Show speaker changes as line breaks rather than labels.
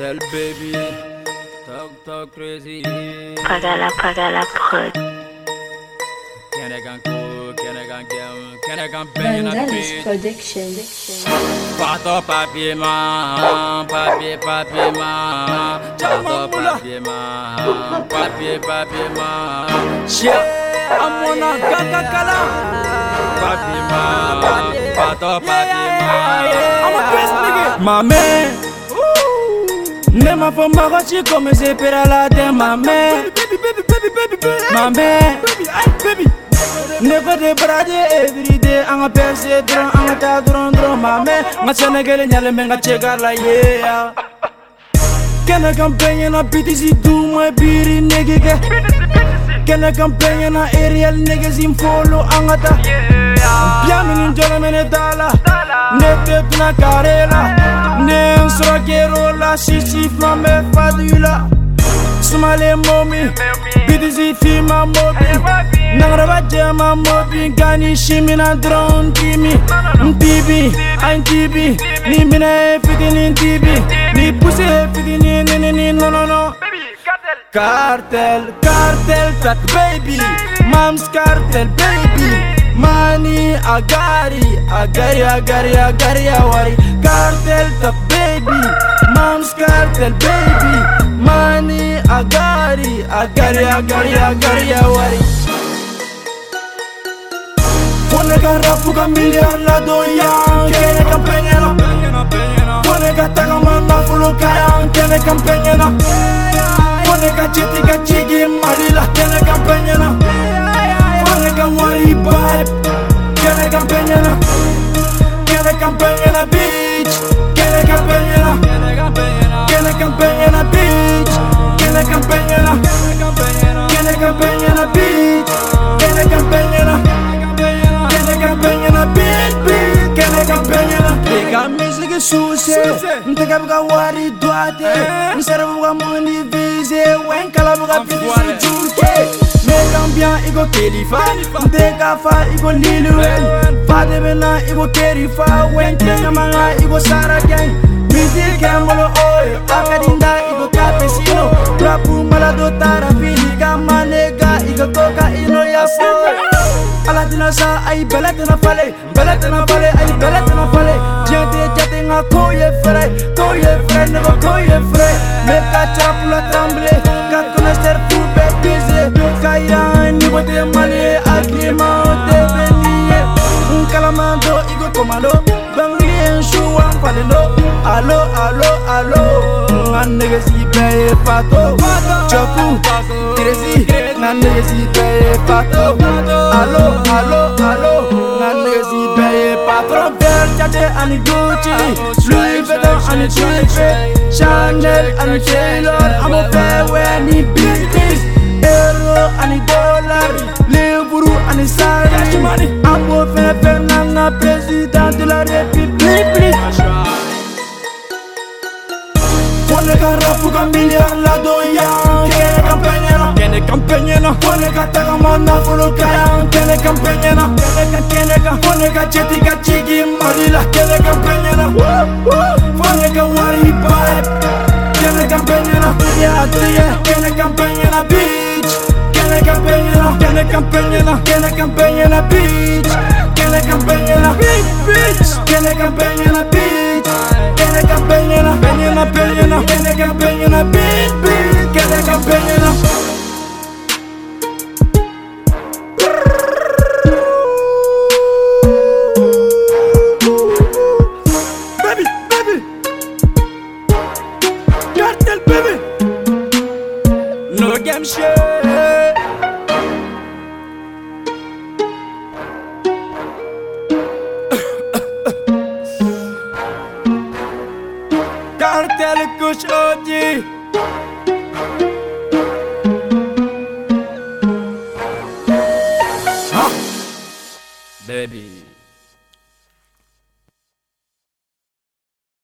Cartel baby, talk talk crazy.
Pagala pagala prod.
Can I can cook, can I can get, can I can bang in a
Vandalis
beat.
Production.
Pato papier man, papier papier man, pato papier man, papier papier man. Shit, I'm on a gaga kala. Papier man, pato papier man. I'm a best nigga.
Ma mère Ne m'a fait m'arracher comme c'est père à la terre ma mère. Ma mère. Ne ko de braje everyday Anga perse dron anga ta dron dron ma mère. Nga Senegal nyale me nga chegar la yeah Kena campagne na BTC duma biri negege Kena campagne na aerial niggas in follow angata Biamini jona mene dala Ne tep na karela la Sisi flambe fadula Sumale momi BTC fi ma mobi Nangraba jema mobi Gani shimi na drone kimi. Mtibi, ein tibi Ni mine fitini tibi Ni pussy fitini ni ni ni no no no. Cartel, cartel, track baby. Mom's cartel baby. Money, agari, agari, agari, agari, awari. Cartel, top baby mom's got that baby Money, I got it, I got it, I got it, I got it, I got it Pone garrafu cambia la doya Quiere campeñera Pone gata comanda full cayan Tiene campeñera Pone cachete cachique Marila tiene campeñera Pone kawari vibe Tiene campeñera Tiene campeñera bitch Tiene campeñera peñena bitch. Kene ka peñena Kene ka peñena bitch. Kene ka peñena Kene ka peñena bitch bitch. Kene ka peñena Bega music suse Nteka buka wari dwate Nsere buka mundi vise Wen kala buka pisi jurke Mega bien igo kelifa Nteka fa. Igo lili wen Fade bena igo kerifa Wen kenya manga igo sara gang. Music kembolo oy Akadinda igo capesino Rapu malado tarafini Kama nega igo koka ino ya boy ala tɛna sa ayi bɛlɛ tɛna fale bɛlɛ tɛna fale ayi bɛlɛ tɛna fale tɛ jate nka ko ye fɛrɛ ko ye fɛrɛ ne ko ko ye fɛrɛ mɛ ka cara pula tremble ka connaisseur fou bɛɛ bise ka yira niveau tɛ mali ye hakilimao tɛ bɛ ni ye n kalaman do komando dɔnkili ye n su wa n falen do alo alo alo n ka negesi bɛɛ ye fato. Jɔku tiresi n ka negesi bɛɛ ye fato. Alo alo alo n ka negesi bɛɛ ye patron vert jate ani gucci. Louis vuitton ani tripe chanel ani taylor. An b'o bɛɛ wɛ ni business euro ani dollar. Livre ani sari an b'o fɛn diaria pipi Pone garrafu cambiar la doya Tiene campeñena, tiene campeñena Pone gata gamanda furukaya Tiene campeñena, tiene tiene que. Pone gachetica chiqui marila Tiene campeñena Pone kawari pipe Tiene campeñena, fría, tría Tiene campeñena, bitch. Tiene campeñena malila Kene kampeñena Pone ka wari vibe Kene kampeñena Ya tuye Kene kampeñena bitch. Kene kampeñena Kene kampeñena Kene kampeñena bitch. Kene kampeñena bitch Kene kampeñena bitch Kene kampeñena Peñena peñena Kene kampeñena bitch bitch. Kene kampeñena Baby, baby. Cartel baby. No game shit
Debbie.